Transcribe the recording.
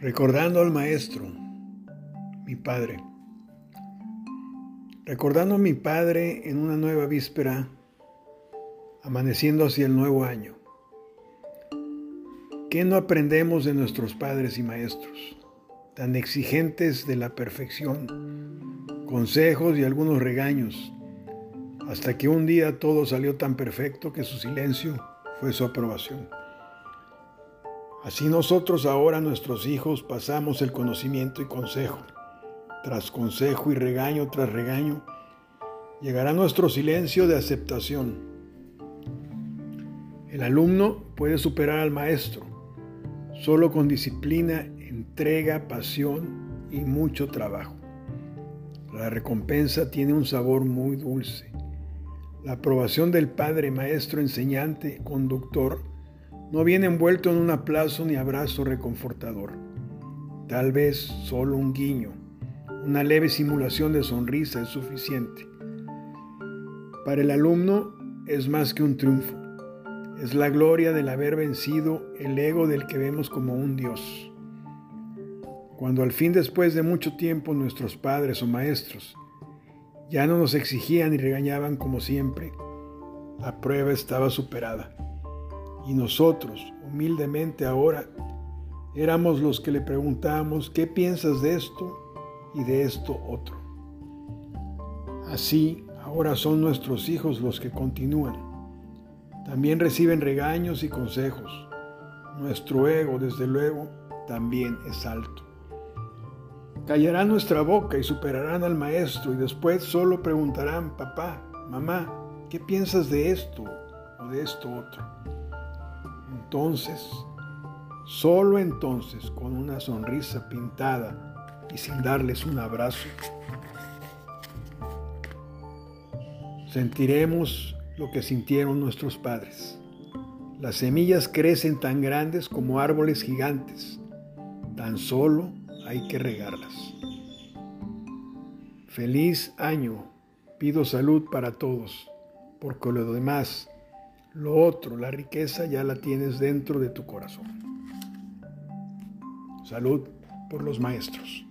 Recordando al maestro, mi padre. Recordando a mi padre en una nueva víspera, amaneciendo hacia el nuevo año. ¿Qué no aprendemos de nuestros padres y maestros, tan exigentes de la perfección? Consejos y algunos regaños, hasta que un día todo salió tan perfecto que su silencio fue su aprobación. Así nosotros ahora nuestros hijos pasamos el conocimiento y consejo. Tras consejo y regaño tras regaño, llegará nuestro silencio de aceptación. El alumno puede superar al maestro solo con disciplina, entrega, pasión y mucho trabajo. La recompensa tiene un sabor muy dulce. La aprobación del padre, maestro, enseñante, conductor, no viene envuelto en un aplauso ni abrazo reconfortador. Tal vez solo un guiño, una leve simulación de sonrisa es suficiente. Para el alumno es más que un triunfo. Es la gloria del haber vencido el ego del que vemos como un Dios. Cuando al fin después de mucho tiempo nuestros padres o maestros ya no nos exigían y regañaban como siempre, la prueba estaba superada. Y nosotros, humildemente ahora, éramos los que le preguntábamos, ¿qué piensas de esto y de esto otro? Así, ahora son nuestros hijos los que continúan. También reciben regaños y consejos. Nuestro ego, desde luego, también es alto. Callarán nuestra boca y superarán al maestro y después solo preguntarán, papá, mamá, ¿qué piensas de esto o de esto otro? Entonces, solo entonces, con una sonrisa pintada y sin darles un abrazo, sentiremos lo que sintieron nuestros padres. Las semillas crecen tan grandes como árboles gigantes. Tan solo hay que regarlas. Feliz año. Pido salud para todos, porque lo demás lo otro, la riqueza, ya la tienes dentro de tu corazón. Salud por los maestros.